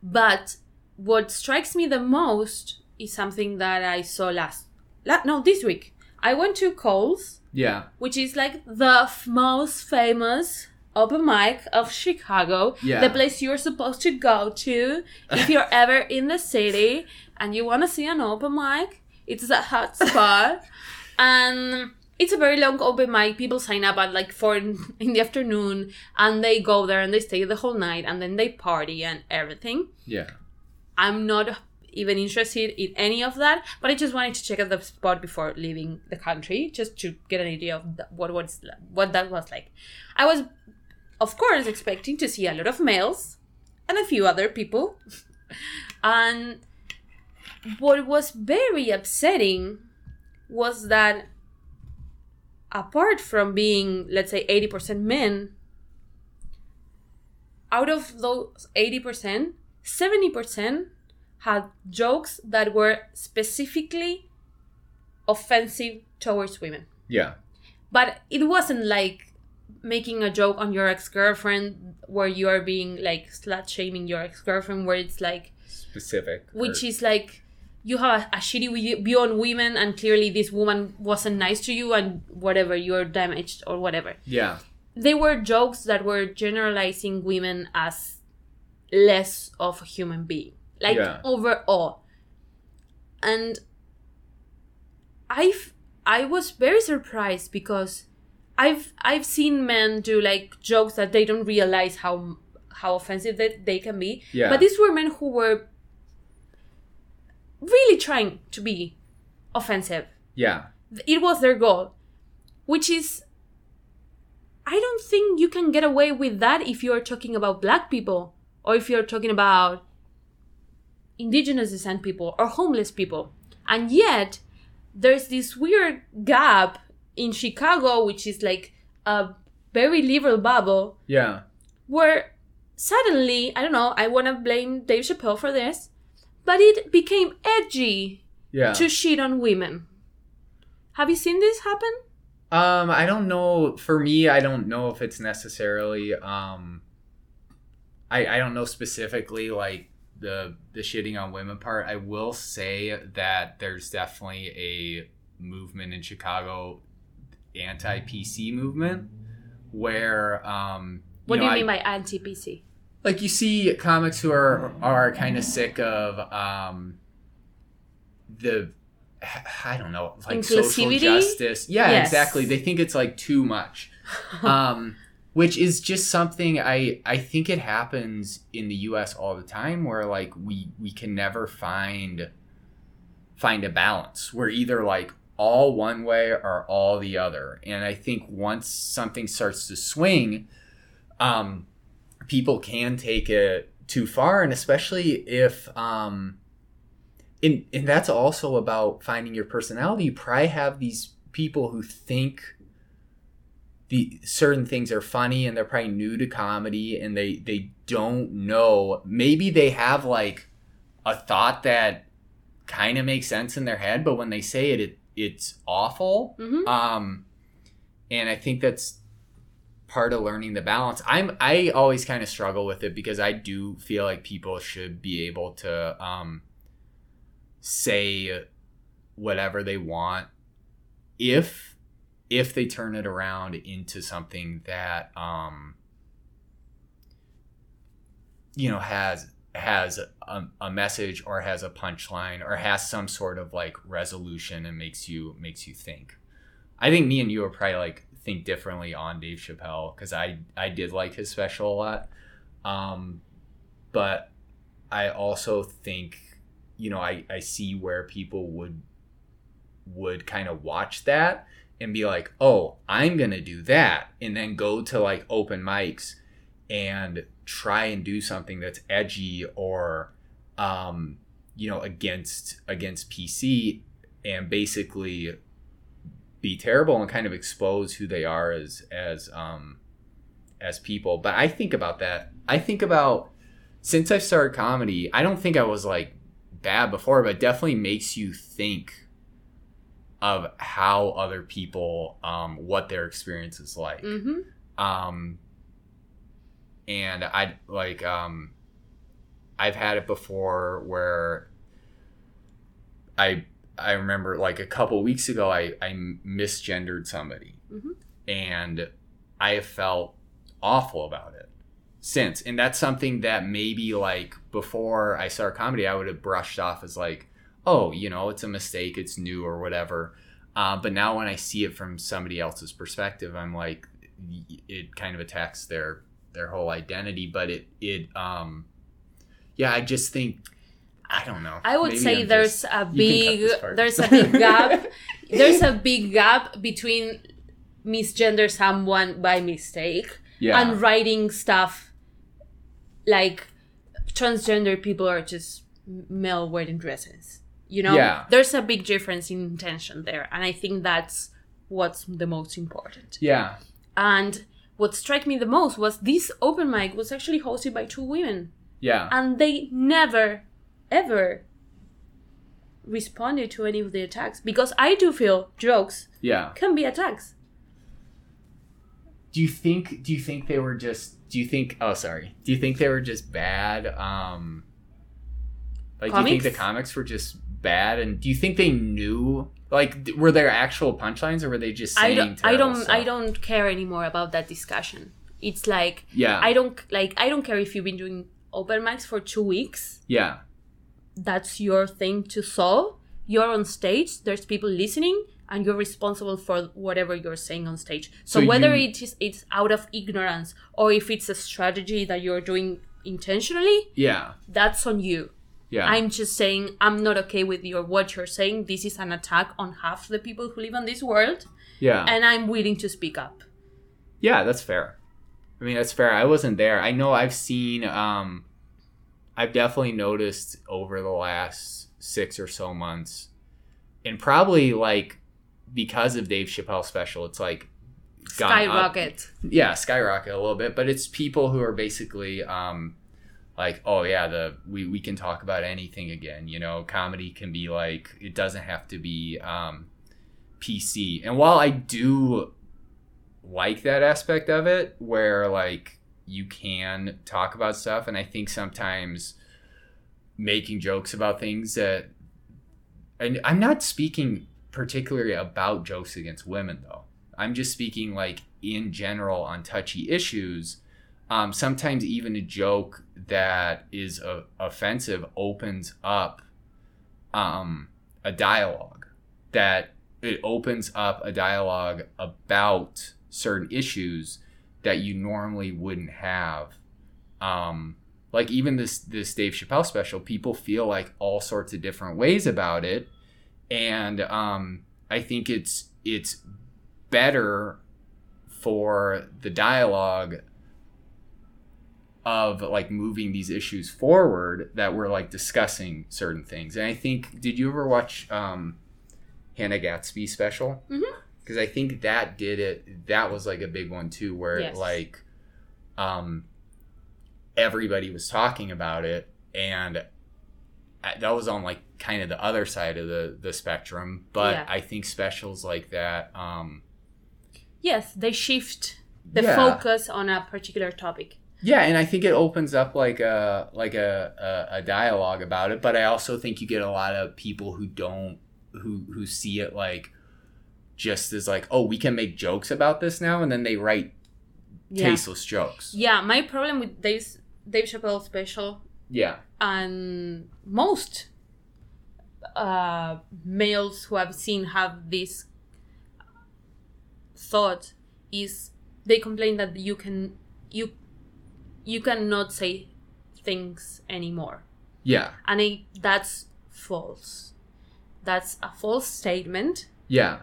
Speaker 3: but what strikes me the most is something that I saw last, la- no, this week. I went to Cole's,
Speaker 4: Yeah.
Speaker 3: which is like the f- most famous open mic of Chicago,
Speaker 4: Yeah.
Speaker 3: the place you're supposed to go to if you're ever in the city and you want to see an open mic. It's a hot spot, and it's a very long open mic. People sign up at like four in, in the afternoon, and they go there and they stay the whole night, and then they party and everything.
Speaker 4: Yeah.
Speaker 3: I'm not even interested in any of that, but I just wanted to check out the spot before leaving the country, just to get an idea of what was what that was like. I was, of course, expecting to see a lot of males and a few other people, and what was very upsetting was that apart from being, let's say, eighty percent men, out of those eighty percent, 70% had jokes that were specifically offensive towards women.
Speaker 4: Yeah.
Speaker 3: But it wasn't like making a joke on your ex girlfriend where you are being like slut shaming your ex girlfriend, where it's like,
Speaker 4: Specific.
Speaker 3: which
Speaker 4: or-
Speaker 3: is like, you have a, a shitty view on women, and clearly this woman wasn't nice to you, and whatever, you're damaged or whatever
Speaker 4: Yeah.
Speaker 3: they were jokes that were generalizing women as less of a human being like
Speaker 4: Yeah.
Speaker 3: overall and I've i was very surprised because i've i've seen men do like jokes that they don't realize how how offensive that they can be
Speaker 4: Yeah.
Speaker 3: but these were men who were really trying to be offensive
Speaker 4: Yeah.
Speaker 3: it was their goal which is i don't think you can get away with that if you're talking about black people or if you're talking about indigenous descent people or homeless people and yet there's this weird gap in chicago which is like a very liberal bubble
Speaker 4: Yeah.
Speaker 3: where suddenly i don't know i want to blame dave chappelle for this but it became edgy
Speaker 4: Yeah.
Speaker 3: to shit on women have you seen this happen
Speaker 4: Um, I don't know. For me, I don't know if it's necessarily. Um, I I don't know specifically like the the shitting on women part. I will say that there's definitely a movement in Chicago, anti PC movement, where um.
Speaker 3: What
Speaker 4: know,
Speaker 3: do you
Speaker 4: I-
Speaker 3: mean by anti PC?
Speaker 4: like you see comics who are are kind of sick of um the I don't know, like social justice. Yeah,
Speaker 3: Yes.
Speaker 4: exactly. They think it's like too much. um which is just something I I think it happens in the US all the time where like we we can never find find a balance. We're either like all one way or all the other. And I think once something starts to swing, um people can take it too far and especially if um and, and that's also about finding your personality you probably have these people who think the certain things are funny and they're probably new to comedy and they they don't know. Maybe they have like a thought that kind of makes sense in their head but when they say it, it it's awful.
Speaker 3: Mhm.
Speaker 4: um and i think that's part of learning the balance. I'm i always kind of struggle with it because i do feel like people should be able to um say whatever they want if if they turn it around into something that um you know has has a, a message or has a punchline or has some sort of like resolution and makes you makes you think. I think me and you are probably like think differently on dave chappelle because i i did like his special a lot. Um but i also think you know i i see where people would would kind of watch that and be like oh i'm gonna do that and then go to like open mics and try and do something that's edgy or um you know against against pc and basically be terrible and kind of expose who they are as as um as people. But i think about that. I think about since i started comedy i don't think i was like bad before but it definitely makes you think of how other people um what their experience is like
Speaker 3: Mhm.
Speaker 4: um and i like um i've had it before where i i remember like a couple weeks ago i i misgendered somebody
Speaker 3: Mhm.
Speaker 4: and i have felt awful about it since and that's something that maybe like before i started comedy i would have brushed off as like oh you know it's a mistake it's new or whatever uh, but now when i see it from somebody else's perspective i'm like it kind of attacks their their whole identity but it it um yeah i just think i don't know
Speaker 3: I would
Speaker 4: Maybe
Speaker 3: say
Speaker 4: I'm
Speaker 3: there's
Speaker 4: just-
Speaker 3: a
Speaker 4: you can cut
Speaker 3: big there's a big gap. there's a big gap between misgender someone by mistake
Speaker 4: yeah
Speaker 3: and writing stuff like transgender people are just male wearing dresses. You know,
Speaker 4: Yeah.
Speaker 3: there's a big difference in intention there, and I think that's what's the most important.
Speaker 4: yeah.
Speaker 3: And what struck me the most was this open mic was actually hosted by two women.
Speaker 4: Yeah.
Speaker 3: And they never ever responded to any of the attacks because i do feel jokes
Speaker 4: yeah.
Speaker 3: can be attacks.
Speaker 4: Do you think do you think they were just do you think oh sorry. Do you think they were just bad um like do you think the comics? were just bad and do you think they knew like were there actual punchlines or were they just
Speaker 3: i
Speaker 4: saying
Speaker 3: don't i don't
Speaker 4: stuff?
Speaker 3: i don't care anymore about that discussion. It's like
Speaker 4: yeah.
Speaker 3: I don't like i don't care if you've been doing open mics for two weeks.
Speaker 4: Yeah.
Speaker 3: That's your thing to solve. You're on stage there's people listening and you're responsible for whatever you're saying on stage. So,
Speaker 4: So
Speaker 3: whether
Speaker 4: you-
Speaker 3: it is it's out of ignorance or if it's a strategy that you're doing intentionally
Speaker 4: yeah.
Speaker 3: that's on you
Speaker 4: yeah
Speaker 3: i'm just saying i'm not okay with your what you're saying this is an attack on half the people who live on this world
Speaker 4: yeah
Speaker 3: and i'm willing to speak up
Speaker 4: Yeah, that's fair. I mean, that's fair. I wasn't there. I know I've seen um I've definitely noticed over the last 6 or so months and probably like because of Dave Chappelle special, it's like gone up.
Speaker 3: skyrocket
Speaker 4: Yeah, skyrocket a little bit, but it's people who are basically um like, oh yeah, the we, we can talk about anything again, you know, comedy can be like it doesn't have to be um PC. And while I do like that aspect of it where like you can talk about stuff and I think sometimes making jokes about things that and I'm not speaking particularly about jokes against women though. I'm just speaking like in general on touchy issues. um, sometimes even a joke that is uh, offensive opens up um, a dialogue that it opens up a dialogue about certain issues that you normally wouldn't have. Um, like even this this Dave Chappelle special people feel like all sorts of different ways about it. And um, I think it's it's better for the dialogue of like moving these issues forward that we're like discussing certain things. And I think, did you ever watch um, Hannah Gadsby special? Because I think that did it. That was like a big one too, where
Speaker 3: Yes.
Speaker 4: like um, everybody was talking about it, and that was on like kind of the other side of the the spectrum. But
Speaker 3: Yeah.
Speaker 4: I think specials like that. Um,
Speaker 3: Yes, they shift the
Speaker 4: Yeah.
Speaker 3: focus on a particular topic.
Speaker 4: Yeah, and I think it opens up like a like a, a, a dialogue about it. But I also think you get a lot of people who don't who who see it like just as like, oh, we can make jokes about this now, and then they write
Speaker 3: Yeah.
Speaker 4: tasteless jokes.
Speaker 3: Yeah, my problem with Dave's, Dave Chappelle special
Speaker 4: Yeah,
Speaker 3: and most uh, males who I've seen have this thought is they complain that you can you you cannot say things anymore.
Speaker 4: Yeah,
Speaker 3: and I, that's false. That's a false statement.
Speaker 4: Yeah,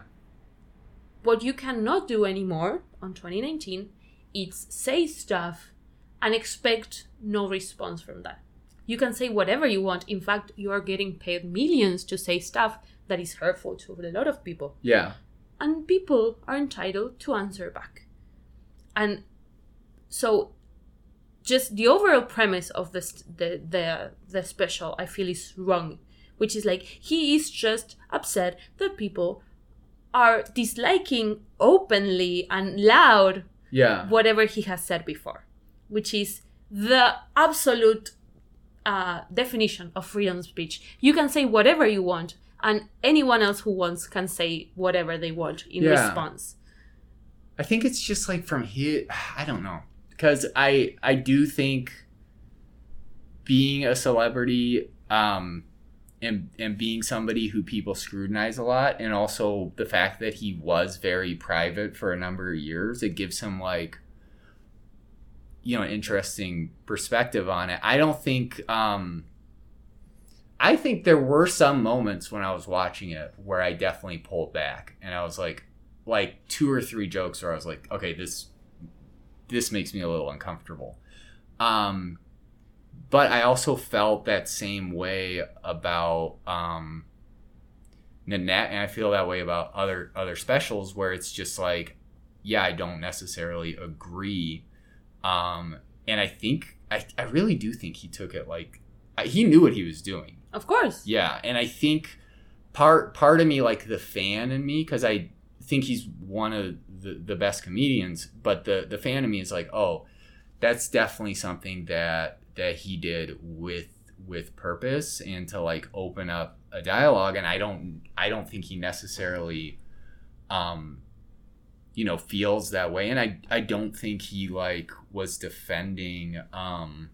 Speaker 3: what you cannot do anymore on 2019 is say stuff and expect no response from that. You can say whatever you want. In fact you are getting paid millions to say stuff that is hurtful to a lot of people.
Speaker 4: Yeah,
Speaker 3: and people are entitled to answer back. And so just the overall premise of this the the the special i feel is wrong which is like he is just upset that people are disliking openly and loud
Speaker 4: yeah,
Speaker 3: whatever he has said before which is the absolute uh, definition of freedom of speech you can say whatever you want and anyone else who wants can say whatever they want in
Speaker 4: Yeah.
Speaker 3: response
Speaker 4: I think it's just like from here. I don't know because I I do think being a celebrity um and and being somebody who people scrutinize a lot and also the fact that he was very private for a number of years it gives him like you know interesting perspective on it. I don't think um i think there were some moments when i was watching it where i definitely pulled back and i was like like two or three jokes where i was like okay this this makes me a little uncomfortable. Um but I also felt that same way about um, Nanette, and I feel that way about other other specials where it's just like, yeah, I don't necessarily agree, um, and I think I, I really do think he took it like I- he knew what he was doing.
Speaker 3: of course.
Speaker 4: Yeah, and I think part part of me, like the fan in me, because I think he's one of the, the best comedians, but the the fan of me is like, oh, that's definitely something that that he did with with purpose and to like open up a dialogue. And I don't I don't think he necessarily, um, you know, feels that way. And I I don't think he like was defending um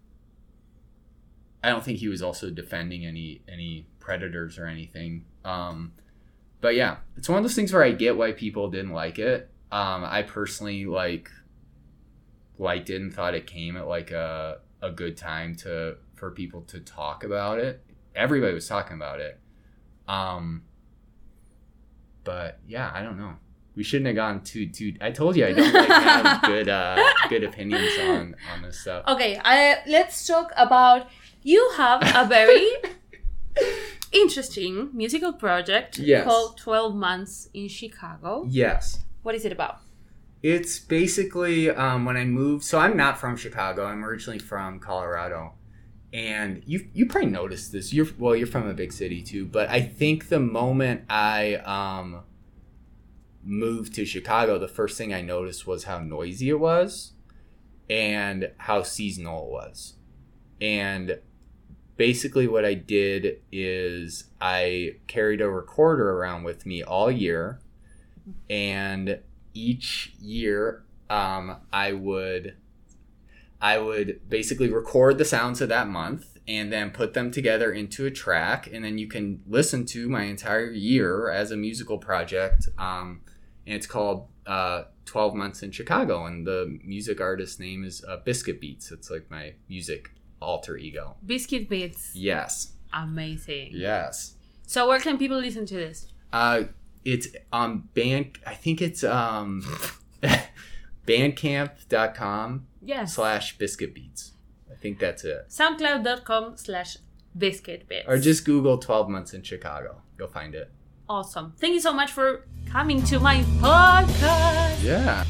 Speaker 4: I don't think he was also defending any any predators or anything. Um, but yeah, it's one of those things where I get why people didn't like it. Um, I personally like liked it and thought it came at like a a good time to for people to talk about it. Everybody was talking about it. Um, but yeah, I don't know. We shouldn't have gone too too. I told you I don't like have good uh, good opinions on on this stuff.
Speaker 3: okay I, let's talk about you have a very interesting musical project
Speaker 4: Yes.
Speaker 3: called 12 months in chicago
Speaker 4: Yes.
Speaker 3: What is it about
Speaker 4: It's basically um, when I moved. So I'm not from Chicago. I'm originally from Colorado, and you you probably noticed this. You're well, you're from a big city too. But I think the moment I um, moved to Chicago, the first thing I noticed was how noisy it was, and how seasonal it was, and basically what I did is I carried a recorder around with me all year, and each year um, I would I would basically record the sounds of that month and then put them together into a track, and then you can listen to my entire year as a musical project. Um, and it's called uh, 12 Months in Chicago, and the music artist's name is uh, Biscuit Beats. It's like my music alter ego.
Speaker 3: Biscuit Beats.
Speaker 4: Yes.
Speaker 3: Amazing.
Speaker 4: Yes.
Speaker 3: So where can people listen to this?
Speaker 4: Uh, it's on band. I think it's um, bandcamp.com
Speaker 3: Yes.
Speaker 4: slash biscuit beats. I think that's it.
Speaker 3: Soundcloud.com slash biscuit bits.
Speaker 4: Or just Google 12 months in Chicago. You'll find it.
Speaker 3: awesome. Thank you so much for coming to my podcast.
Speaker 4: Yeah.